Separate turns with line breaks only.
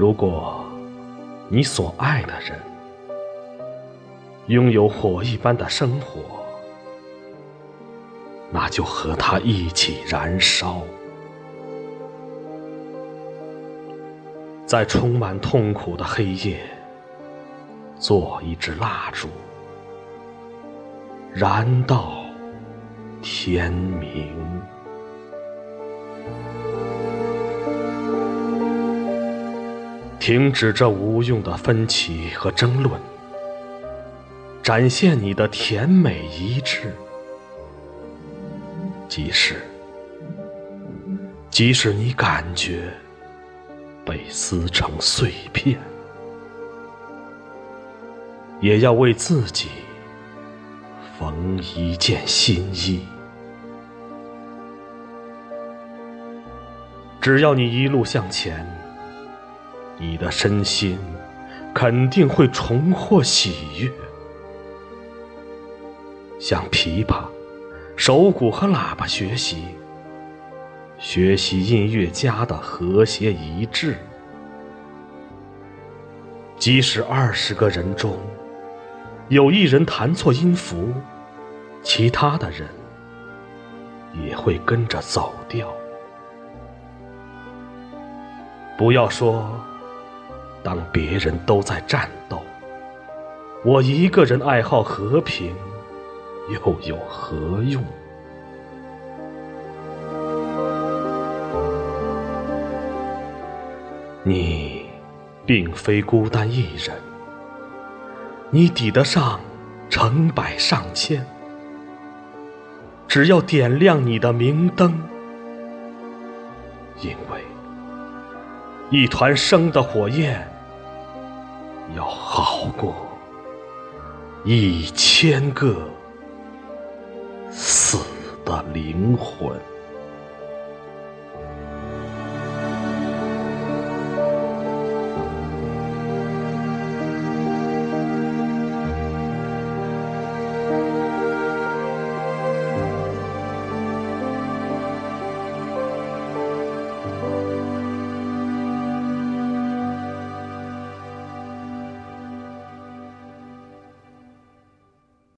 如果你所爱的人拥有火一般的生活，那就和他一起燃烧，在充满痛苦的黑夜，做一支蜡烛，燃到天明。停止这无用的分歧和争论，展现你的甜美一致。即使，即使你感觉被撕成碎片，也要为自己缝一件新衣。只要你一路向前。你的身心肯定会重获喜悦，向琵琶、手鼓和喇叭学习，学习音乐家的和谐一致。即使二十个人中有一人弹错音符，其他的人也会跟着走调。不要说。当别人都在战斗，我一个人爱好和平，又有何用？你并非孤单一人，你抵得上成百上千。只要点亮你的明灯，因为。一团生的火焰，要好过一千个死的灵魂。